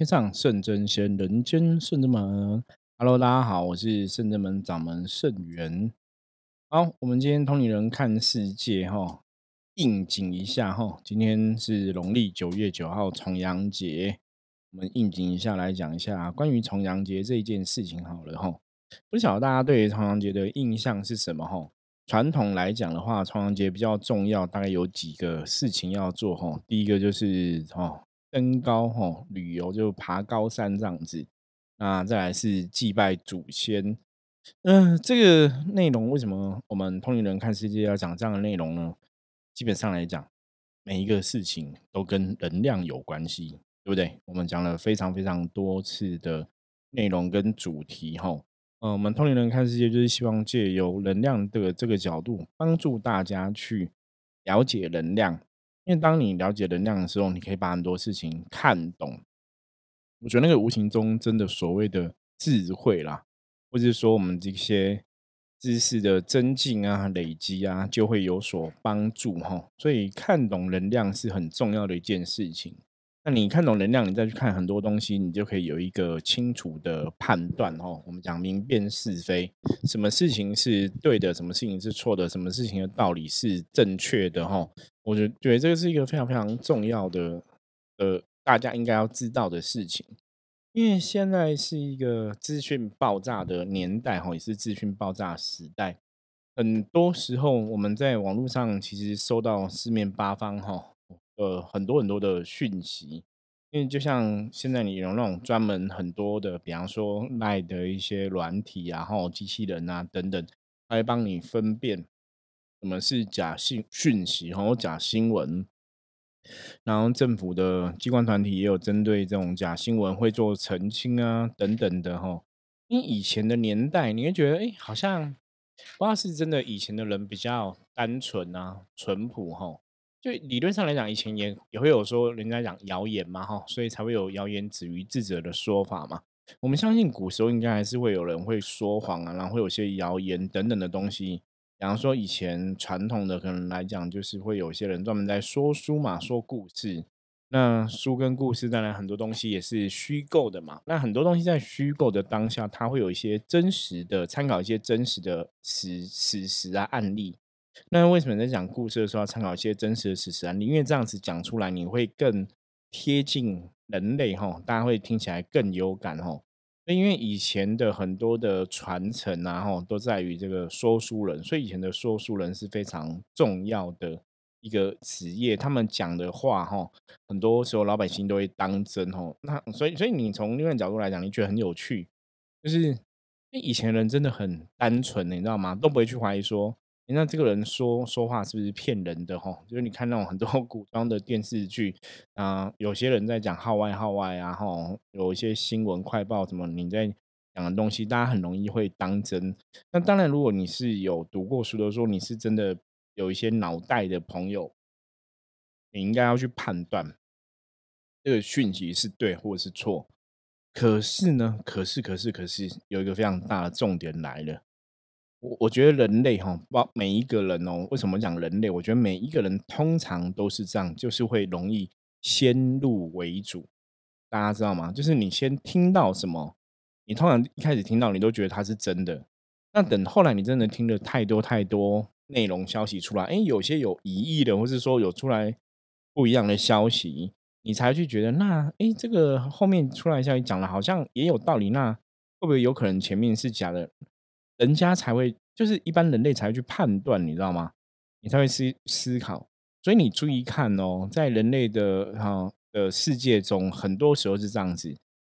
天上圣真仙，人间圣真门。Hello，大家好，我是圣真门掌门圣元。好，我们今天通灵人看世界哈，应景一下哈。今天是农历九月九号重阳节，我们应景一下来讲一下关于重阳节这一件事情好了哈。不晓得大家对重阳节的印象是什么哈？传统来讲的话，重阳节比较重要，大概有几个事情要做哈。第一个就是哦。登高哈，旅游就爬高山这样子。那再来是祭拜祖先。嗯，这个内容为什么我们通灵人看世界要讲这样的内容呢？基本上来讲，每一个事情都跟能量有关系，对不对？我们讲了非常非常多次的内容跟主题哈。嗯，我们通灵人看世界就是希望借由能量的这个角度，帮助大家去了解能量。因为当你了解能量的时候，你可以把很多事情看懂。我觉得那个无形中真的所谓的智慧啦，或者是说我们这些知识的增进啊、累积啊，就会有所帮助哈。所以看懂能量是很重要的一件事情。那你看懂能量，你再去看很多东西，你就可以有一个清楚的判断哦。我们讲明辨是非，什么事情是对的，什么事情是错的，什么事情的道理是正确的哈。我觉觉得这个是一个非常非常重要的，呃，大家应该要知道的事情。因为现在是一个资讯爆炸的年代哈，也是资讯爆炸时代。很多时候我们在网络上其实收到四面八方哈。呃，很多很多的讯息，因为就像现在你有那种专门很多的，比方说赖的一些软体啊，然后机器人啊等等，来帮你分辨什么是假信讯息，然后假新闻。然后政府的机关团体也有针对这种假新闻会做澄清啊等等的哈。因为以前的年代，你会觉得哎，好像不知道是真的，以前的人比较单纯啊，淳朴哈。就理论上来讲，以前也也会有说人家讲谣言嘛，哈，所以才会有谣言止于智者的说法嘛。我们相信古时候应该还是会有人会说谎啊，然后会有些谣言等等的东西。比方说以前传统的可能来讲，就是会有些人专门在说书嘛，说故事。那书跟故事当然很多东西也是虚构的嘛。那很多东西在虚构的当下，它会有一些真实的参考，一些真实的史史实啊案例。那为什么在讲故事的时候要参考一些真实的事实啊？因为这样子讲出来，你会更贴近人类哈，大家会听起来更有感哈。那因为以前的很多的传承啊哈，都在于这个说书人，所以以前的说书人是非常重要的一个职业。他们讲的话哈，很多时候老百姓都会当真哈。那所以，所以你从另外角度来讲，你觉得很有趣，就是以前人真的很单纯，你知道吗？都不会去怀疑说。那这个人说说话是不是骗人的吼？就是你看那种很多 古装的电视剧啊，有些人在讲号外号外啊，吼，有一些新闻快报什么你在讲的东西，大家很容易会当真。那当然，如果你是有读过书的，说你是真的有一些脑袋的朋友，你应该要去判断这个讯息是对或者是错。可是呢，可是可是可是有一个非常大的重点来了。我我觉得人类哈，包每一个人哦，为什么讲人类？我觉得每一个人通常都是这样，就是会容易先入为主。大家知道吗？就是你先听到什么，你通常一开始听到，你都觉得它是真的。那等后来你真的听了太多太多内容消息出来，哎，有些有疑义的，或是说有出来不一样的消息，你才去觉得那哎，这个后面出来消息讲的好像也有道理。那会不会有可能前面是假的？人家才会，就是一般人类才会去判断，你知道吗？你才会思思考。所以你注意看哦，在人类的哈的世界中，很多时候是这样子。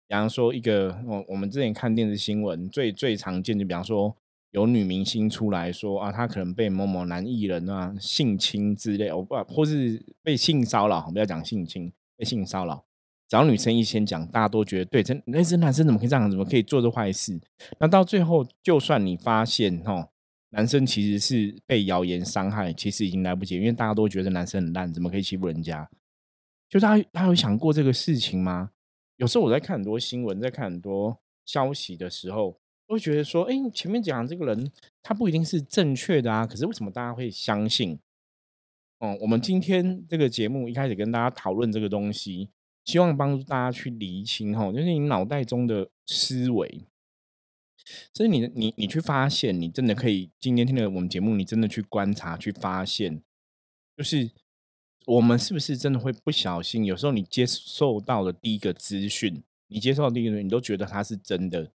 比方说，一个我我们之前看电视新闻，最最常见的，比方说有女明星出来说啊，她可能被某某男艺人啊性侵之类，我不或是被性骚扰，不要讲性侵，被性骚扰。只要女生一先讲，大家都觉得对，这那这男生怎么可以这样？怎么可以做这坏事？那到最后，就算你发现哦，男生其实是被谣言伤害，其实已经来不及，因为大家都觉得男生很烂，怎么可以欺负人家？就他他有想过这个事情吗？有时候我在看很多新闻，在看很多消息的时候，会觉得说，哎，前面讲这个人他不一定是正确的啊，可是为什么大家会相信？哦，我们今天这个节目一开始跟大家讨论这个东西。希望帮助大家去厘清哈，就是你脑袋中的思维。所以你你你去发现，你真的可以今天听了我们节目，你真的去观察去发现，就是我们是不是真的会不小心？有时候你接受到的第一个资讯，你接受到第一个，你都觉得它是真的。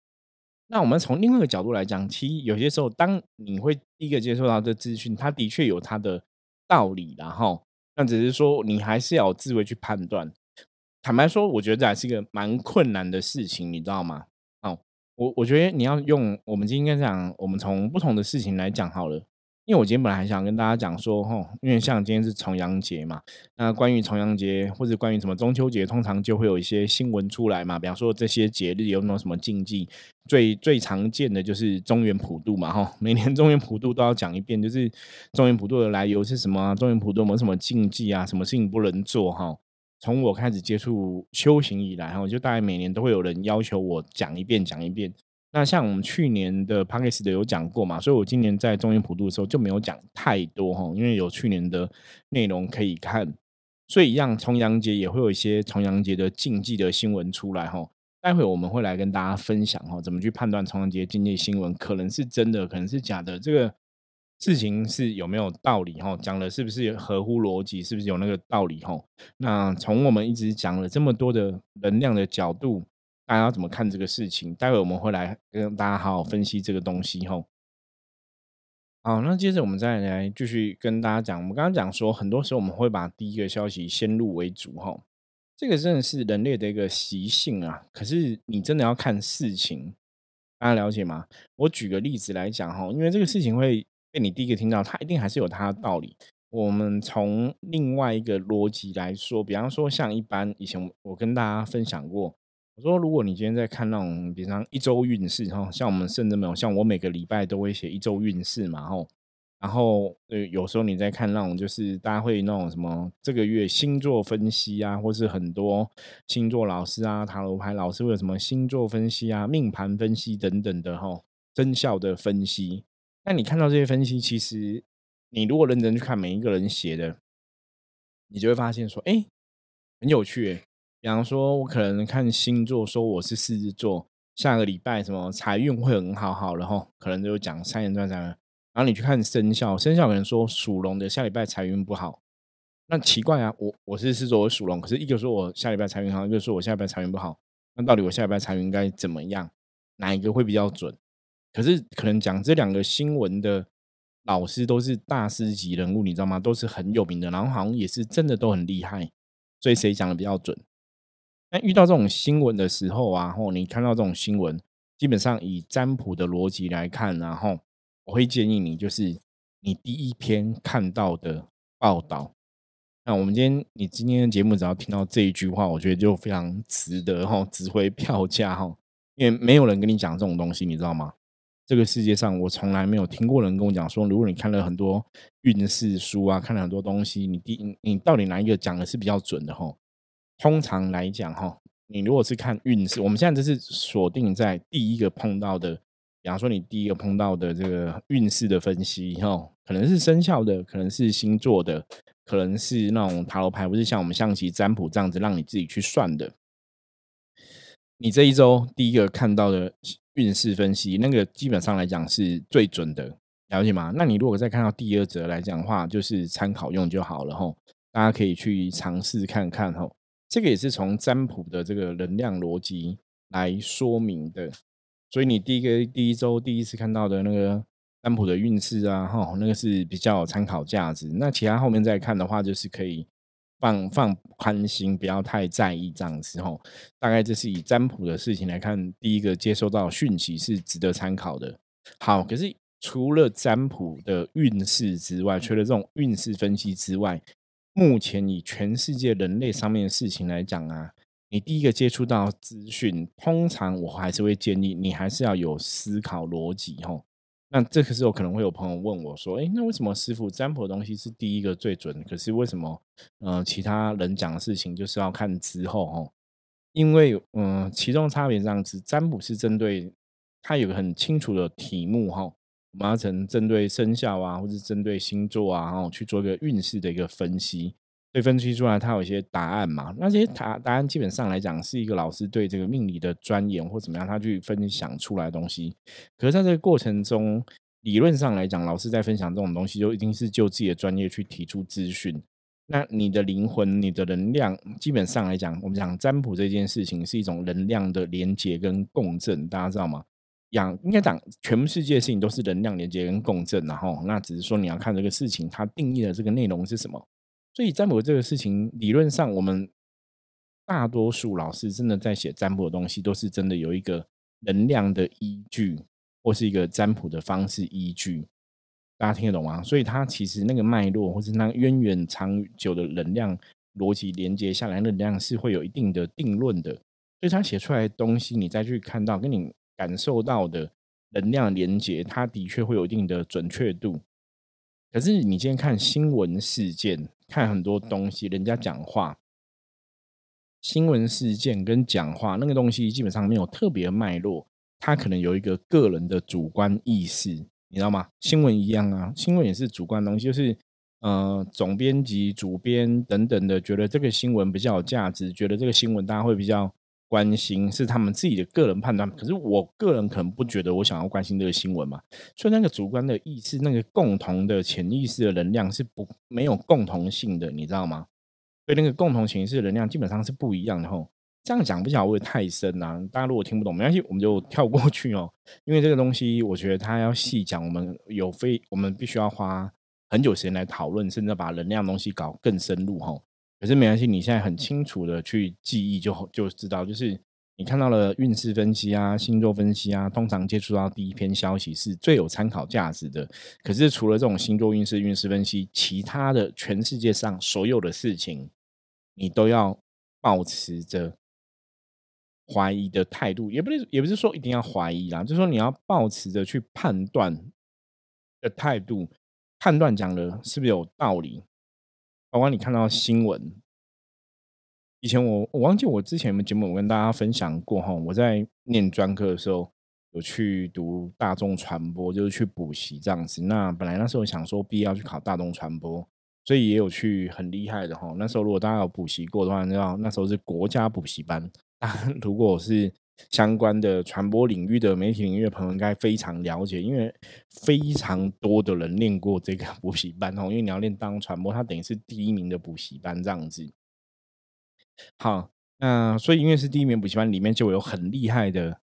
那我们从另外一个角度来讲，其实有些时候，当你会第一个接受到这资讯，它的确有它的道理，然后，那只是说你还是要有智慧去判断。坦白说，我觉得这还是一个蛮困难的事情，你知道吗？哦，我我觉得你要用我们今天讲，我们从不同的事情来讲好了。因为我今天本来还想跟大家讲说，吼，因为像今天是重阳节嘛，那关于重阳节或者关于什么中秋节，通常就会有一些新闻出来嘛。比方说这些节日有没有什么禁忌？最最常见的就是中原普渡嘛，哈，每年中原普渡都要讲一遍，就是中原普渡的来由是什么？中原普渡有没有什么禁忌啊？什么事情不能做？哈，从我开始接触修行以来，哈，就大概每年都会有人要求我讲一遍，讲一遍。那像我们去年的 p a c k e s 的有讲过嘛，所以我今年在中原普渡的时候就没有讲太多哈，因为有去年的内容可以看，所以一样重阳节也会有一些重阳节的禁忌的新闻出来哈。待会我们会来跟大家分享哈，怎么去判断重阳节禁忌新闻可能是真的，可能是假的，这个事情是有没有道理哈？讲的是不是合乎逻辑？是不是有那个道理哈？那从我们一直讲了这么多的能量的角度。大家要怎么看这个事情？待会我们会来跟大家好好分析这个东西吼。好，那接着我们再来继续跟大家讲。我们刚刚讲说，很多时候我们会把第一个消息先入为主哈，这个真的是人类的一个习性啊。可是你真的要看事情，大家了解吗？我举个例子来讲哈，因为这个事情会被你第一个听到，它一定还是有它的道理。我们从另外一个逻辑来说，比方说像一般以前我跟大家分享过。我说，如果你今天在看那种，比方一周运势哈，像我们甚至没有，像我每个礼拜都会写一周运势嘛，吼，然后呃，有时候你在看那种，就是大家会那种什么这个月星座分析啊，或是很多星座老师啊、塔罗牌老师会有什么星座分析啊、命盘分析等等的哈，生肖的分析。那你看到这些分析，其实你如果认真去看每一个人写的，你就会发现说，哎，很有趣。比方说，我可能看星座说我是狮子座，下个礼拜什么财运会很好，好然后可能就讲三言断三。然后你去看生肖，生肖可能说属龙的下礼拜财运不好，那奇怪啊，我我是狮子座，我属龙，可是一个说我下礼拜财运好，一个说我下礼拜财运不好，那到底我下礼拜财运该怎么样？哪一个会比较准？可是可能讲这两个新闻的老师都是大师级人物，你知道吗？都是很有名的，然后好像也是真的都很厉害，所以谁讲的比较准？那遇到这种新闻的时候啊，或你看到这种新闻，基本上以占卜的逻辑来看，然后我会建议你，就是你第一篇看到的报道。那我们今天你今天的节目只要听到这一句话，我觉得就非常值得哈，值回票价哈，因为没有人跟你讲这种东西，你知道吗？这个世界上我从来没有听过人跟我讲说，如果你看了很多运势书啊，看了很多东西，你第你到底哪一个讲的是比较准的哈？通常来讲，哈，你如果是看运势，我们现在就是锁定在第一个碰到的，比方说你第一个碰到的这个运势的分析，哈，可能是生肖的，可能是星座的，可能是那种塔罗牌，不是像我们象棋占卜这样子让你自己去算的。你这一周第一个看到的运势分析，那个基本上来讲是最准的，了解吗？那你如果再看到第二则来讲的话，就是参考用就好了，吼，大家可以去尝试看看，吼。这个也是从占卜的这个能量逻辑来说明的，所以你第一个第一周第一次看到的那个占卜的运势啊，哈，那个是比较有参考价值。那其他后面再看的话，就是可以放放宽心，不要太在意这样子。哈，大概这是以占卜的事情来看，第一个接收到讯息是值得参考的。好，可是除了占卜的运势之外，除了这种运势分析之外，目前以全世界人类上面的事情来讲啊，你第一个接触到资讯，通常我还是会建议你还是要有思考逻辑吼。那这个时候可能会有朋友问我说：“哎，那为什么师傅占卜的东西是第一个最准？可是为什么嗯其他人讲的事情就是要看之后哦？因为嗯其中差别这样子，占卜是针对它有个很清楚的题目哈。”我们要从针对生肖啊，或者针对星座啊，然后去做一个运势的一个分析。所以分析出来它有一些答案嘛。那这些答答案基本上来讲，是一个老师对这个命理的钻研或怎么样，他去分享出来的东西。可是在这个过程中，理论上来讲，老师在分享这种东西，就一定是就自己的专业去提出资讯。那你的灵魂、你的能量，基本上来讲，我们讲占卜这件事情是一种能量的连接跟共振，大家知道吗？养应该讲全部世界的事情都是能量连接跟共振，然后那只是说你要看这个事情它定义的这个内容是什么。所以占卜这个事情，理论上我们大多数老师真的在写占卜的东西，都是真的有一个能量的依据。或是一个占卜的方式依据，大家听得懂吗？所以它其实那个脉络，或是那渊源长久的能量逻辑连接下来，能量是会有一定的定论的。所以他写出来的东西，你再去看到，跟你感受到的能量连接，它的确会有一定的准确度。可是你今天看新闻事件，看很多东西，人家讲话，新闻事件跟讲话那个东西，基本上没有特别脉络。他可能有一个个人的主观意识，你知道吗？新闻一样啊，新闻也是主观东西，就是呃，总编辑、主编等等的，觉得这个新闻比较有价值，觉得这个新闻大家会比较关心，是他们自己的个人判断。可是我个人可能不觉得我想要关心这个新闻嘛，所以那个主观的意识，那个共同的潜意识的能量是不没有共同性的，你知道吗？所以那个共同潜意识的能量基本上是不一样的吼。这样讲不晓得会太深呐，大家如果听不懂没关系，我们就跳过去哦。因为这个东西，我觉得它要细讲，我们有非我们必须要花很久时间来讨论，甚至把能量东西搞更深入哈。可是没关系，你现在很清楚的去记忆就就知道，就是你看到了运势分析啊、星座分析啊，通常接触到第一篇消息是最有参考价值的。可是除了这种星座运势、运势分析，其他的全世界上所有的事情，你都要保持着。怀疑的态度，也不是也不是说一定要怀疑啦，就是说你要保持着去判断的态度，判断讲的是不是有道理。包括你看到新闻，以前我我忘记我之前的节目我跟大家分享过哈，我在念专科的时候有去读大众传播，就是去补习这样子。那本来那时候想说必要去考大众传播，所以也有去很厉害的哈。那时候如果大家有补习过的话，你知道那时候是国家补习班。如果是相关的传播领域的媒体领域的朋友，应该非常了解，因为非常多的人练过这个 补习班哦。因为你要练当传播，它等于是第一名的补习班这样子。好，那所以因为是第一名补习班，里面就有很厉害的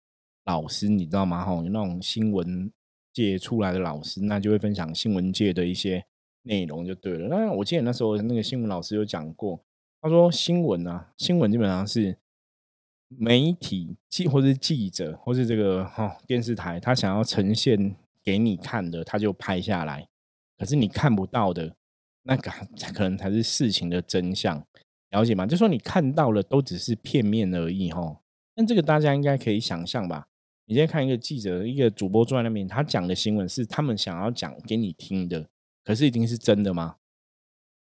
老师，你知道吗？哈，有那种新闻界出来的老师，那就会分享新闻界的一些内容就对了。那我记得那时候那个新闻老师有讲过，他说新闻啊，新闻基本上是。媒体记或是记者或是这个哈电视台，他想要呈现给你看的，他就拍下来。可是你看不到的，那个可能才是事情的真相，了解吗？就说你看到了都只是片面而已哈。那这个大家应该可以想象吧？你现在看一个记者、一个主播坐在那边，他讲的新闻是他们想要讲给你听的，可是一定是真的吗？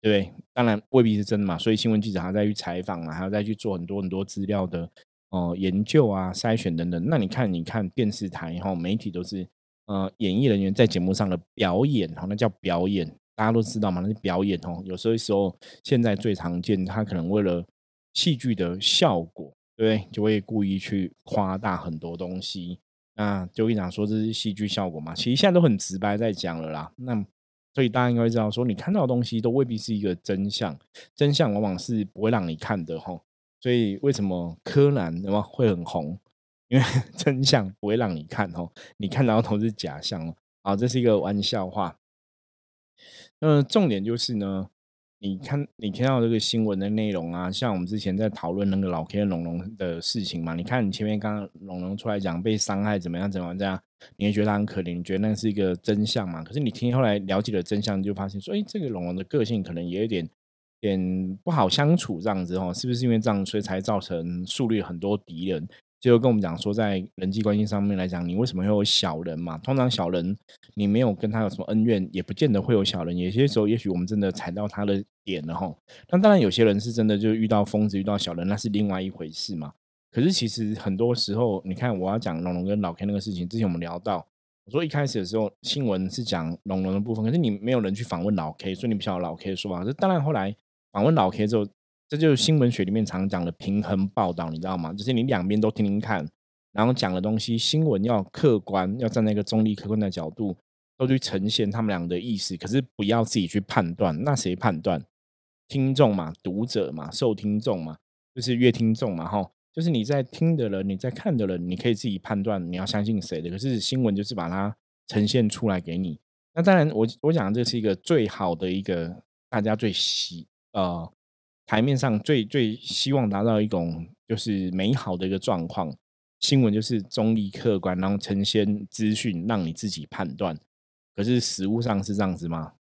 对？当然未必是真的嘛。所以新闻记者还要再去采访啊，还要再去做很多很多资料的。哦，研究啊，筛选等等。那你看，你看电视台哈，媒体都是呃，演艺人员在节目上的表演哈，那叫表演，大家都知道嘛，那是表演哦。有时候时候，现在最常见，他可能为了戏剧的效果，对不对？就会故意去夸大很多东西。那就会讲说这是戏剧效果嘛。其实现在都很直白在讲了啦。那所以大家应该知道，说你看到的东西都未必是一个真相，真相往往是不会让你看的哈。所以为什么柯南那么会很红？因为 真相不会让你看哦，你看到都是假象哦。啊，这是一个玩笑话。那重点就是呢，你看你听到这个新闻的内容啊，像我们之前在讨论那个老 K 龙龙的事情嘛，你看你前面刚刚龙龙出来讲被伤害怎么样怎么样这样，你也觉得他很可怜，你觉得那是一个真相嘛？可是你听后来了解了真相，就发现说，哎，这个龙龙的个性可能也有点。点不好相处这样子哦，是不是因为这样，所以才造成树立很多敌人？就跟我们讲说，在人际关系上面来讲，你为什么会有小人嘛？通常小人你没有跟他有什么恩怨，也不见得会有小人。有些时候，也许我们真的踩到他的点了吼。那当然，有些人是真的就遇到疯子、遇到小人，那是另外一回事嘛。可是其实很多时候，你看我要讲龙龙跟老 K 那个事情，之前我们聊到，我说一开始的时候新闻是讲龙龙的部分，可是你没有人去访问老 K，所以你不晓得老 K 说法。这当然后来。访问老 K 之后，这就是新闻学里面常讲的平衡报道，你知道吗？就是你两边都听听看，然后讲的东西，新闻要客观，要站在一个中立客观的角度，都去呈现他们俩的意思，可是不要自己去判断。那谁判断？听众嘛，读者嘛，受听众嘛，就是阅听众嘛，哈，就是你在听的人，你在看的人，你可以自己判断你要相信谁的。可是新闻就是把它呈现出来给你。那当然，我我讲这是一个最好的一个大家最喜呃台面上最最希望达到一种就是美好的一个状况。新闻就是中立客观，然后呈现资讯，让你自己判断。可是实物上是这样子吗？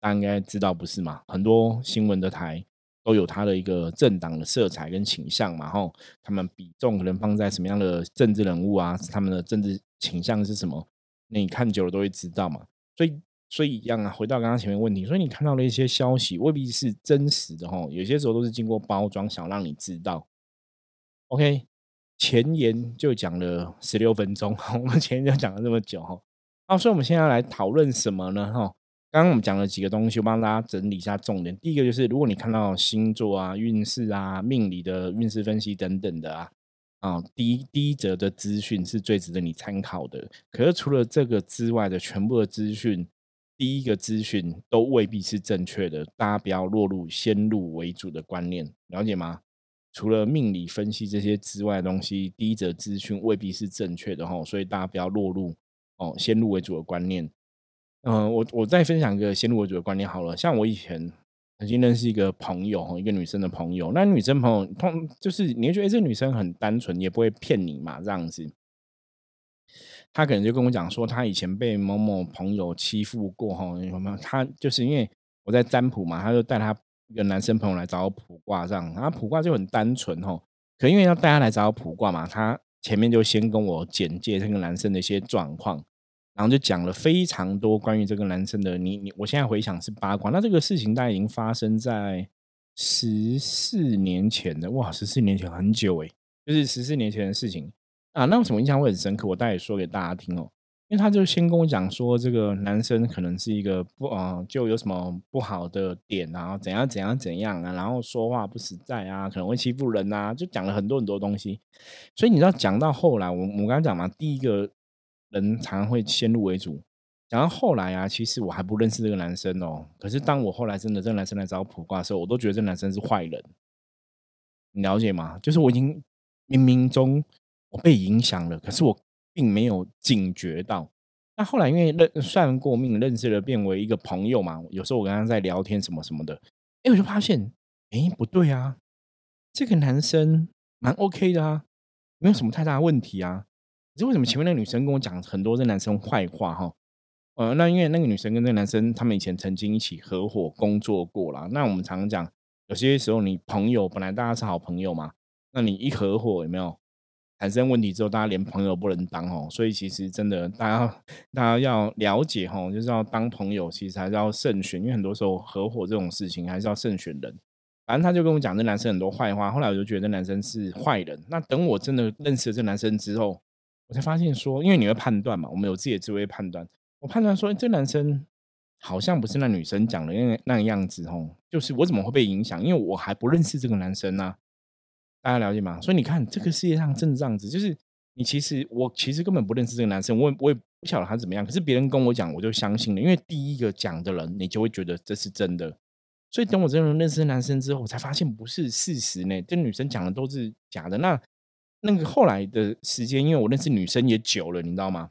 大家应该知道不是嘛？很多新闻的台都有它的一个政党的色彩跟倾向嘛，吼，他们比重可能放在什么样的政治人物啊？他们的政治倾向是什么？那你看久了都会知道嘛。所以，所以一样啊。回到刚刚前面问题，所以你看到了一些消息未必是真实的，吼，有些时候都是经过包装，想让你知道。OK，前言就讲了十六分钟，我们前言就讲了这么久，哈。好，所以我们现在来讨论什么呢？哈。刚刚我们讲了几个东西，我帮大家整理一下重点。第一个就是，如果你看到星座啊、运势啊、命理的运势分析等等的啊，啊，第一第一则的资讯是最值得你参考的。可是除了这个之外的全部的资讯，第一个资讯都未必是正确的。大家不要落入先入为主的观念，了解吗？除了命理分析这些之外的东西，第一则资讯未必是正确的哈，所以大家不要落入哦先入为主的观念。嗯，我我再分享一个先入为主的观念好了。像我以前曾经认识一个朋友，一个女生的朋友。那女生朋友通就是你会觉得这女生很单纯，也不会骗你嘛，这样子。她可能就跟我讲说，她以前被某某朋友欺负过哈。有没有？她就是因为我在占卜嘛，她就带她一个男生朋友来找我卜卦，这样。然后卜卦就很单纯哈。可因为要带他来找我卜卦嘛，他前面就先跟我简介这个男生的一些状况。然后就讲了非常多关于这个男生的，你你，我现在回想是八卦。那这个事情大概已经发生在十四年前的，哇，十四年前很久诶，就是十四年前的事情啊。那为什么印象会很深刻？我待会说给大家听哦。因为他就先跟我讲说，这个男生可能是一个不啊，就有什么不好的点啊，怎样怎样怎样啊，然后说话不实在啊，可能会欺负人啊，就讲了很多很多东西。所以你知道，讲到后来，我我刚刚讲嘛，第一个。人常常会先入为主，讲到后来啊，其实我还不认识这个男生哦。可是当我后来真的这个男生来找我卜卦的时候，我都觉得这男生是坏人。你了解吗？就是我已经冥冥中我被影响了，可是我并没有警觉到。那后来因为认算过命，认识了，变为一个朋友嘛。有时候我跟他在聊天什么什么的，哎，我就发现，哎，不对啊，这个男生蛮 OK 的啊，没有什么太大问题啊。是为什么前面那个女生跟我讲很多这男生坏话哈？呃，那因为那个女生跟这个男生他们以前曾经一起合伙工作过啦。那我们常常讲，有些时候你朋友本来大家是好朋友嘛，那你一合伙有没有产生问题之后，大家连朋友不能当哦。所以其实真的，大家大家要了解哈，就是要当朋友，其实还是要慎选，因为很多时候合伙这种事情还是要慎选人。反正他就跟我讲这男生很多坏话，后来我就觉得男生是坏人。那等我真的认识了这男生之后，我才发现说，因为你会判断嘛，我们有自己的智慧判断。我判断说，这男生好像不是那女生讲的那那个样子哦，就是我怎么会被影响？因为我还不认识这个男生呢。大家了解吗？所以你看，这个世界上真的这样子，就是你其实我其实根本不认识这个男生，我我也不晓得他怎么样。可是别人跟我讲，我就相信了，因为第一个讲的人，你就会觉得这是真的。所以等我真的认识男生之后，我才发现不是事实呢，这女生讲的都是假的。那。那个后来的时间，因为我认识女生也久了，你知道吗？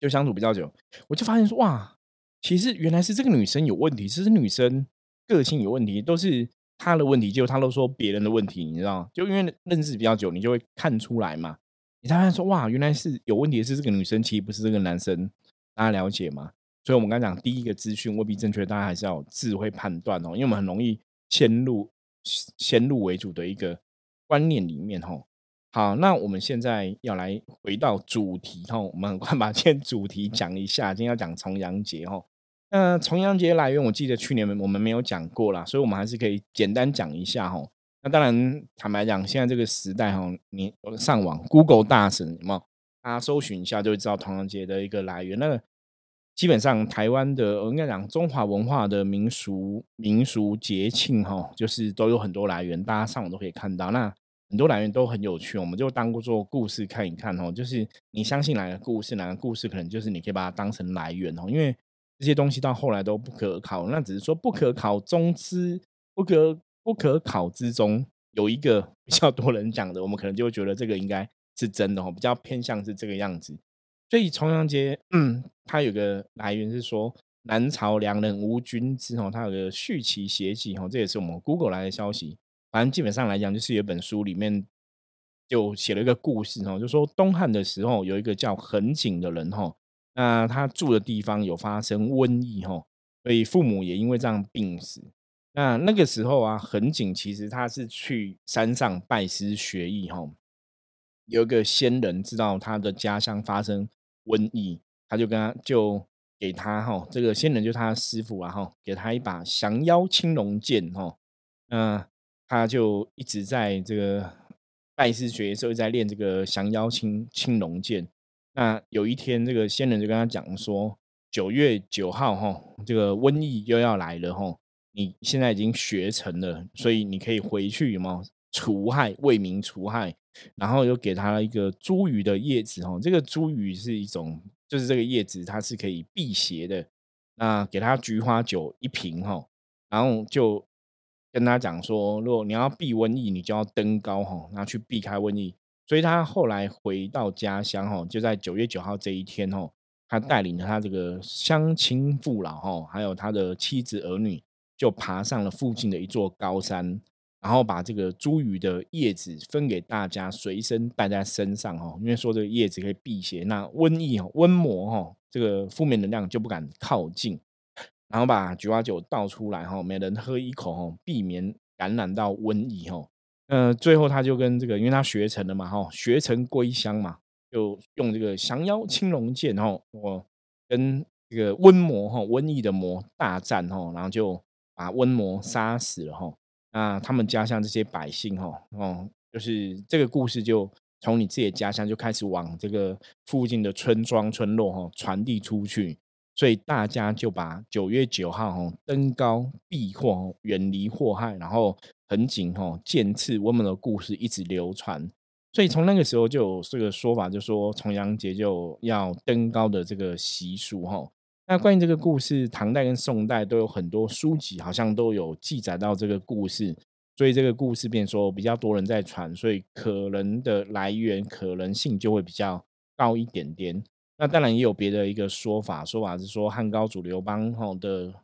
就相处比较久，我就发现说，哇，其实原来是这个女生有问题，其实女生个性有问题，都是他的问题，就他都说别人的问题，你知道？就因为认识比较久，你就会看出来嘛。你才发现说，哇，原来是有问题的是这个女生，其实不是这个男生，大家了解吗？所以我们刚讲第一个资讯未必正确，大家还是要智慧判断哦，因为我们很容易先入先入为主的一个观念里面，吼。好，那我们现在要来回到主题哈，我们很快把今天主题讲一下。今天要讲重阳节哈，那重阳节来源我记得去年我们没有讲过啦，所以我们还是可以简单讲一下哈。那当然坦白讲，现在这个时代哈，你上网 Google 大神有没有？大家搜寻一下就会知道重阳节的一个来源。那基本上台湾的我应该讲中华文化的民俗民俗节庆哈，就是都有很多来源，大家上网都可以看到。那很多来源都很有趣，我们就当做故事看一看哦。就是你相信哪个故事，哪个故事可能就是你可以把它当成来源哦。因为这些东西到后来都不可考，那只是说不可考中之不可不可考之中有一个 比较多人讲的，我们可能就会觉得这个应该是真的哦，比较偏向是这个样子。所以重阳节，嗯，它有个来源是说南朝梁人吴君之哦，他有个续其邪记哦，这也是我们 Google 来的消息。反正基本上来讲，就是有本书里面就写了一个故事哦，就说东汉的时候有一个叫恒景的人哈，那他住的地方有发生瘟疫哈，所以父母也因为这样病死。那那个时候啊，恒景其实他是去山上拜师学艺哈，有一个仙人知道他的家乡发生。瘟疫，他就跟他就给他哈，这个仙人就是他师傅啊哈，给他一把降妖青龙剑哈，那他就一直在这个拜师学艺时候在练这个降妖青青龙剑。那有一天，这个仙人就跟他讲说，九月九号哈，这个瘟疫又要来了哈，你现在已经学成了，所以你可以回去有没有，除害为民除害。然后又给他了一个茱萸的叶子哦，这个茱萸是一种，就是这个叶子它是可以辟邪的。那给他菊花酒一瓶哈，然后就跟他讲说，如果你要避瘟疫，你就要登高哈，然后去避开瘟疫。所以他后来回到家乡哈，就在九月九号这一天哈，他带领着他这个乡亲父老哈，还有他的妻子儿女，就爬上了附近的一座高山。然后把这个茱萸的叶子分给大家，随身带在身上哈，因为说这个叶子可以辟邪，那瘟疫哈、瘟魔哈，这个负面能量就不敢靠近。然后把菊花酒倒出来哈，每人喝一口哈，避免感染到瘟疫哈。呃，最后他就跟这个，因为他学成了嘛哈，学成归乡嘛，就用这个降妖青龙剑哈，我跟这个瘟魔哈、瘟疫的魔大战哈，然后就把瘟魔杀死了哈。那他们家乡这些百姓哈，哦，就是这个故事就从你自己的家乡就开始往这个附近的村庄村落哈传递出去，所以大家就把九月九号哈登高避祸，远离祸害，然后很紧哈剑刺我们的故事一直流传，所以从那个时候就有这个说法，就说重阳节就要登高的这个习俗哈。那关于这个故事，唐代跟宋代都有很多书籍，好像都有记载到这个故事，所以这个故事变说比较多人在传，所以可能的来源可能性就会比较高一点点。那当然也有别的一个说法，说法是说汉高祖刘邦哈的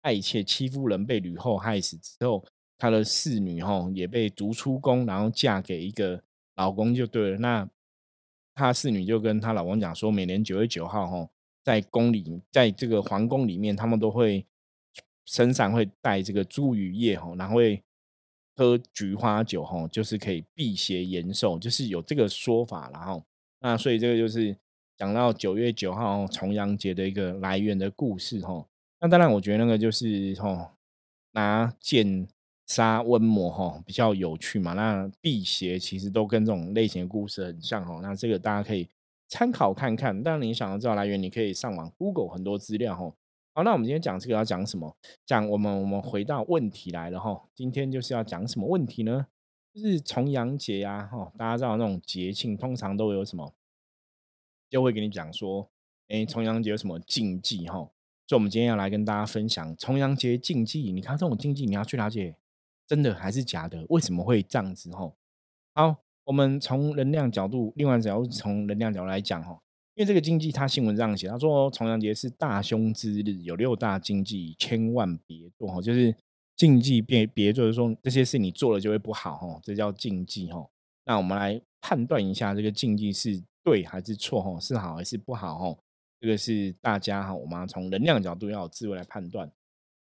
爱妾戚夫人被吕后害死之后，他的侍女哈也被逐出宫，然后嫁给一个老公就对了。那他侍女就跟他老公讲说，每年九月九号哈。在宫里，在这个皇宫里面，他们都会身上会带这个茱萸叶哈，然后会喝菊花酒哈，就是可以辟邪延寿，就是有这个说法。然后，那所以这个就是讲到九月九号重阳节的一个来源的故事哈。那当然，我觉得那个就是哈拿剑杀瘟魔哈比较有趣嘛。那辟邪其实都跟这种类型的故事很像哈。那这个大家可以。参考看看，当然你想要知道来源，你可以上网 Google 很多资料哈。好，那我们今天讲这个要讲什么？讲我们我们回到问题来了哈。今天就是要讲什么问题呢？就是重阳节呀哈。大家知道那种节庆通常都有什么，就会跟你讲说，哎，重阳节有什么禁忌哈？所以我们今天要来跟大家分享重阳节禁忌。你看这种禁忌，你要去了解真的还是假的？为什么会这样子哈？好。我们从能量角度，另外只要从能量角度来讲哈，因为这个禁忌，他新闻这样写，他说重阳节是大凶之日，有六大禁忌，千万别做哈，就是禁忌别别做，就是说这些事你做了就会不好哈，这叫禁忌哈。那我们来判断一下，这个禁忌是对还是错哈，是好还是不好哈？这个是大家哈，我们从能量角度要有智慧来判断。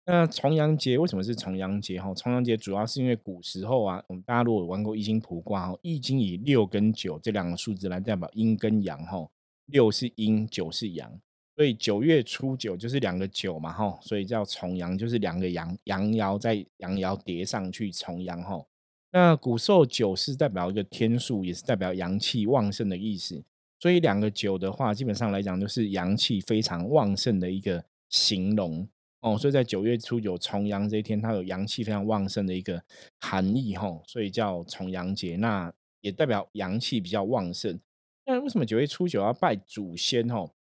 那重阳节为什么是重阳节？哈，重阳节主要是因为古时候啊，我们大家如果玩过易经卜卦，哈，易经以六跟九这两个数字来代表阴跟阳，哈，六是阴，九是阳，所以九月初九就是两个九嘛，吼，所以叫重阳，就是两个阳，阳爻在阳爻叠上去重阳，吼。那古时候九是代表一个天数，也是代表阳气旺盛的意思，所以两个九的话，基本上来讲就是阳气非常旺盛的一个形容哦。所以在九月初九重阳这一天，它有阳气非常旺盛的一个含义吼，所以叫重阳节。那也代表阳气比较旺盛。那为什么九月初九要拜祖先吼？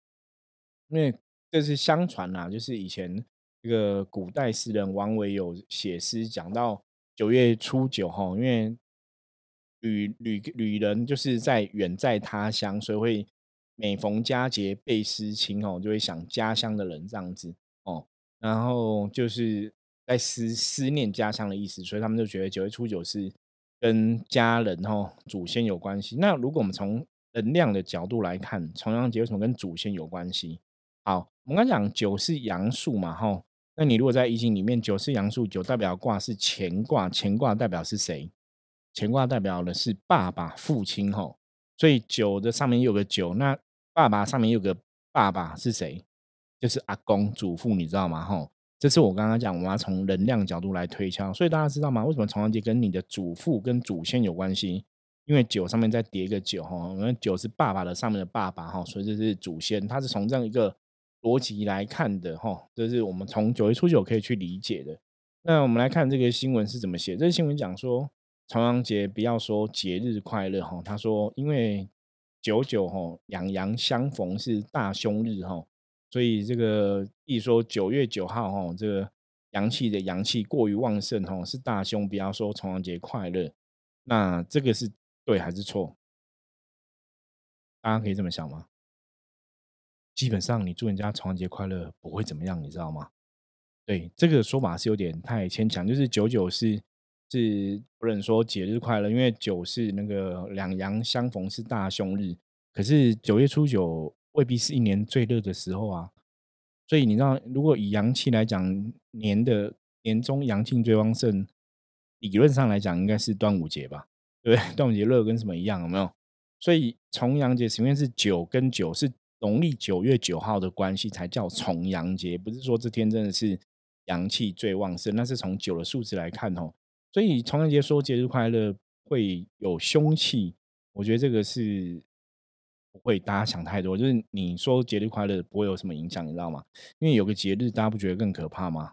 因为这是相传啊，就是以前这个古代诗人王维有写诗讲到九月初九吼，因为旅旅旅人就是在远在他乡，所以会每逢佳节倍思亲哦，就会想家乡的人这样子哦，然后就是在思思念家乡的意思，所以他们就觉得九月初九是跟家人哦祖先有关系。那如果我们从能量的角度来看，重阳节为什么跟祖先有关系？好，我们刚讲九是阳数嘛，吼，那你如果在易经里面九是阳数，九代表卦是乾卦，乾卦代表是谁？乾卦代表的是爸爸、父亲，吼，所以九的上面有个九，那爸爸上面有个爸爸是谁？就是阿公、祖父，你知道吗？吼，这是我刚刚讲，我要从能量角度来推敲，所以大家知道吗？为什么重阳节跟你的祖父跟祖先有关系？因为九上面再叠一个九，哈，因为九是爸爸的上面的爸爸，哈，所以这是祖先，他是从这样一个逻辑来看的，哈，这是我们从九月初九可以去理解的。那我们来看这个新闻是怎么写，这个新闻讲说。重阳节不要说节日快乐哈，他说因为九九哈两阳相逢是大凶日哈，所以这个一说九月九号哈，这个阳气的阳气过于旺盛哈，是大凶，不要说重阳节快乐，那这个是对还是错？大家可以这么想吗？基本上你祝人家重阳节快乐不会怎么样，你知道吗？对，这个说法是有点太牵强，就是九九是。是不能说节日快乐，因为九是那个两阳相逢是大凶日，可是九月初九未必是一年最热的时候啊。所以你知道，如果以阳气来讲，年的年中阳气最旺盛，理论上来讲应该是端午节吧？对不对？端午节热跟什么一样？有没有？所以重阳节前面是九跟九是农历九月九号的关系，才叫重阳节，不是说这天真的是阳气最旺盛，那是从九的数字来看哦。所以重阳节说节日快乐会有凶气，我觉得这个是不会大家想太多。就是你说节日快乐不会有什么影响，你知道吗？因为有个节日，大家不觉得更可怕吗？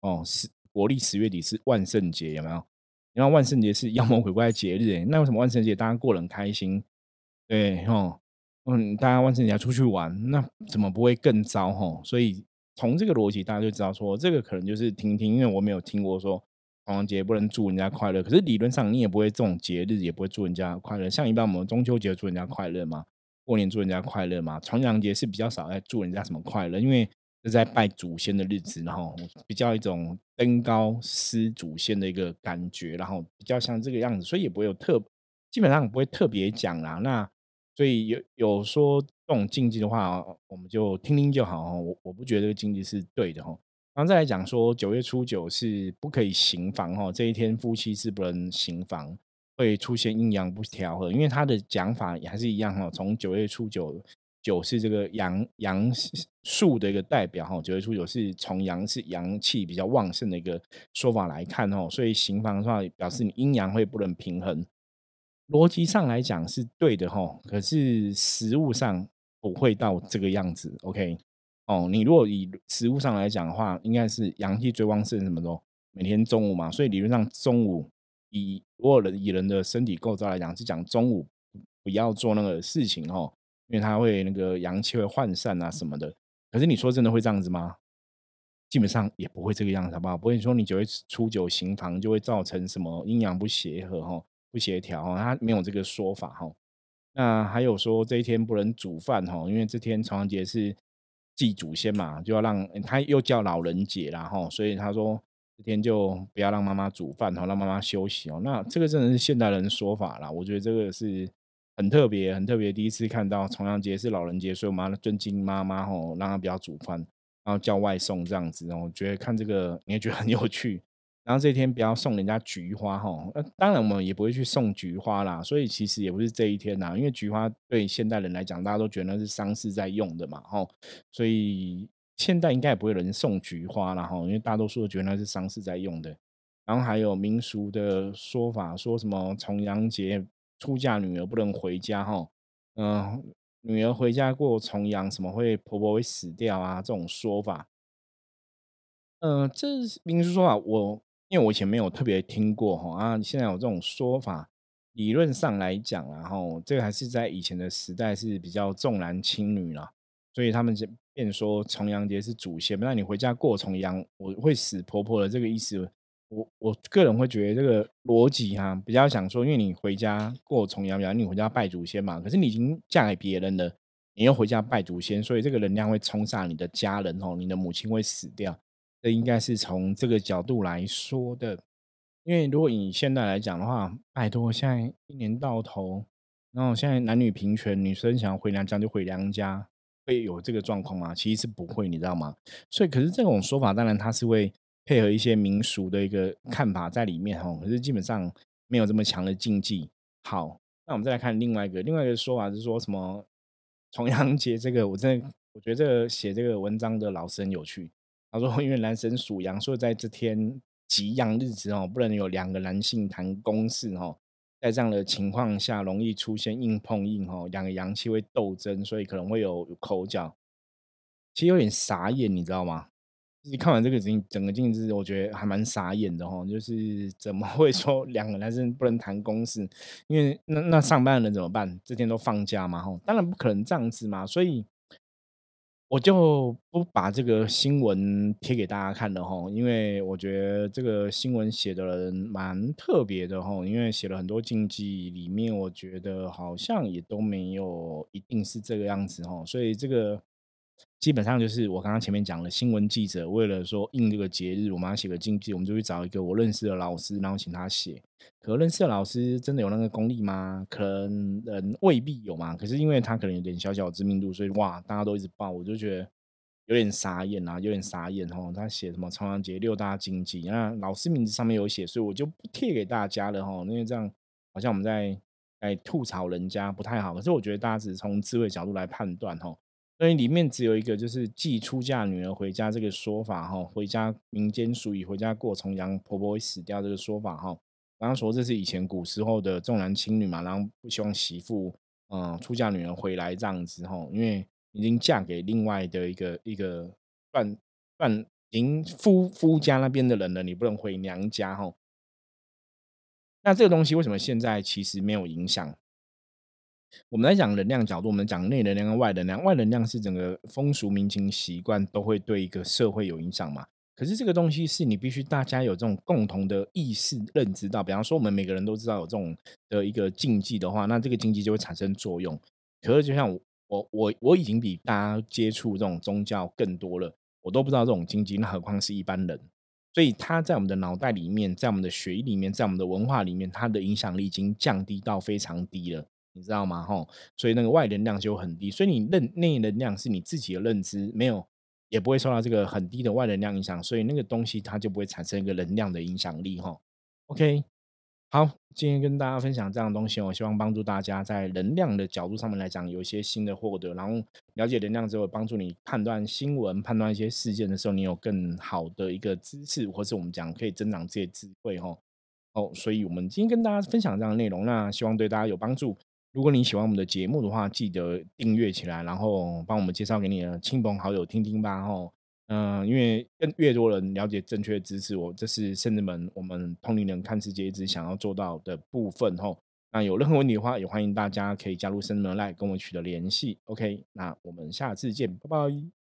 哦，是国历十月底是万圣节，有没有？然后万圣节是妖魔鬼怪的节日，那为什么万圣节大家过得很开心？对，吼，嗯，大家万圣节要出去玩，那怎么不会更糟？吼，所以从这个逻辑，大家就知道说，这个可能就是听听，因为我没有听过说。重阳节不能祝人家快乐，可是理论上你也不会这种节日也不会祝人家快乐。像一般我们中秋节祝人家快乐嘛，过年祝人家快乐嘛。重阳节是比较少在祝人家什么快乐，因为是在拜祖先的日子，然后比较一种登高思祖先的一个感觉，然后比较像这个样子，所以也不会有特，基本上不会特别讲啦。那所以有有说这种禁忌的话，我们就听听就好哦。我我不觉得这个禁忌是对的哈。然后再来讲说，九月初九是不可以行房哈，这一天夫妻是不能行房，会出现阴阳不调和。因为他的讲法也还是一样哈，从九月初九，九是这个阳阳数的一个代表哈，九月初九是从阳是阳气比较旺盛的一个说法来看哈，所以行房的话表示你阴阳会不能平衡。逻辑上来讲是对的哈，可是实物上不会到这个样子。OK。哦，你如果以食物上来讲的话，应该是阳气最旺盛什么时候？每天中午嘛，所以理论上中午以如果人以人的身体构造来讲，是讲中午不要做那个事情哦，因为它会那个阳气会涣散啊什么的。可是你说真的会这样子吗？基本上也不会这个样子，好不好？不会说你九月初九行房就会造成什么阴阳不协和哈，不协调他，没有这个说法哈。那还有说这一天不能煮饭哈，因为这天重阳节是。祭祖先嘛，就要让他又叫老人节啦，吼，所以他说这天就不要让妈妈煮饭，吼，让妈妈休息哦。那这个真的是现代人说法啦，我觉得这个是很特别、很特别，第一次看到重阳节是老人节，所以我们要尊敬妈妈，吼，让她不要煮饭，然后叫外送这样子，我觉得看这个你也觉得很有趣。然后这一天不要送人家菊花哈，那当然我们也不会去送菊花啦。所以其实也不是这一天呐，因为菊花对现代人来讲，大家都觉得那是丧事在用的嘛，哈。所以现代应该也不会有人送菊花了哈，因为大多数都觉得那是丧事在用的。然后还有民俗的说法，说什么重阳节出嫁女儿不能回家哈，嗯，女儿回家过重阳，什么会婆婆会死掉啊这种说法。呃，这民俗说法，我因为我以前没有特别听过哈啊，现在有这种说法，理论上来讲，然后这个还是在以前的时代是比较重男轻女了，所以他们就变说重阳节是祖先，那你回家过重阳，我会死婆婆的这个意思。我我个人会觉得这个逻辑哈，比较想说，因为你回家过重阳，比方你回家拜祖先嘛，可是你已经嫁给别人了，你又回家拜祖先，所以这个能量会冲煞你的家人哦，你的母亲会死掉。这应该是从这个角度来说的，因为如果以现在来讲的话，拜托，现在一年到头，然后现在男女平权，女生想要回娘家就回娘家，会有这个状况吗？其实是不会，你知道吗？所以，可是这种说法，当然它是会。配合一些民俗的一个看法在里面哈，可是基本上没有这么强的禁忌。好，那我们再来看另外一个，另外一个说法是说什么重阳节这个，我真的我觉得这个写这个文章的老师很有趣。他说，因为男生属羊，所以在这天吉阳日子哦，不能有两个男性谈公事哦，在这样的情况下，容易出现硬碰硬哦，两个阳气会斗争，所以可能会有口角。其实有点傻眼，你知道吗？你看完这个整整个镜子，我觉得还蛮傻眼的哦。就是怎么会说 两个男生不能谈公事？因为那那上班的人怎么办？这天都放假嘛吼，当然不可能这样子嘛。所以我就不把这个新闻贴给大家看了哈，因为我觉得这个新闻写的人蛮特别的哈，因为写了很多禁忌，里面我觉得好像也都没有一定是这个样子哈，所以这个。基本上就是我刚刚前面讲的，新闻记者为了说应这个节日，我们要写个经济，我们就去找一个我认识的老师，然后请他写。可认识的老师真的有那个功力吗？可能未必有嘛。可是因为他可能有点小小知名度，所以哇，大家都一直报，我就觉得有点傻眼啊，有点傻眼哦。他写什么重阳节六大经济，那老师名字上面有写，所以我就不贴给大家了哈。因为这样好像我们在在吐槽人家不太好。可是我觉得大家只是从智慧角度来判断哈。所以里面只有一个，就是寄出嫁女儿回家这个说法哈，回家民间俗语，回家过重阳，婆婆会死掉这个说法哈。刚刚说这是以前古时候的重男轻女嘛，然后不希望媳妇嗯出嫁女儿回来这样子哈，因为已经嫁给另外的一个一个半半您夫夫家那边的人了，你不能回娘家哈。那这个东西为什么现在其实没有影响？我们来讲能量角度，我们讲内能量跟外能量。外能量是整个风俗民情习惯都会对一个社会有影响嘛？可是这个东西是你必须大家有这种共同的意识认知到。比方说，我们每个人都知道有这种的一个禁忌的话，那这个禁忌就会产生作用。可是就像我我我已经比大家接触这种宗教更多了，我都不知道这种禁忌，那何况是一般人？所以他在我们的脑袋里面，在我们的血液里面，在我们的文化里面，它的影响力已经降低到非常低了。你知道吗？吼，所以那个外能量就很低，所以你认内能量是你自己的认知，没有也不会受到这个很低的外能量影响，所以那个东西它就不会产生一个能量的影响力，哈。OK，好，今天跟大家分享这样的东西，我希望帮助大家在能量的角度上面来讲有一些新的获得，然后了解能量之后，帮助你判断新闻、判断一些事件的时候，你有更好的一个知识，或是我们讲可以增长这些智慧，哈。哦，所以我们今天跟大家分享这样的内容，那希望对大家有帮助。如果你喜欢我们的节目的话，记得订阅起来，然后帮我们介绍给你的亲朋好友听听吧。吼，嗯，因为更越多人了解正确的知识，我这是甚至们我们通灵人看世界一直想要做到的部分。吼，那有任何问题的话，也欢迎大家可以加入圣人来跟我取得联系。OK，那我们下次见，拜拜。